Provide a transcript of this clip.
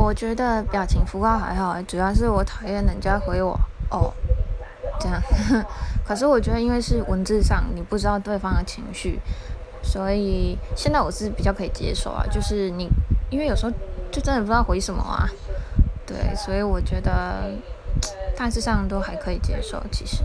我觉得表情符号还好主要是我讨厌人家回我哦这样。可是我觉得因为是文字上你不知道对方的情绪所以现在我是比较可以接受啊就是你因为有时候就真的不知道回什么啊。对所以我觉得大致上都还可以接受其实。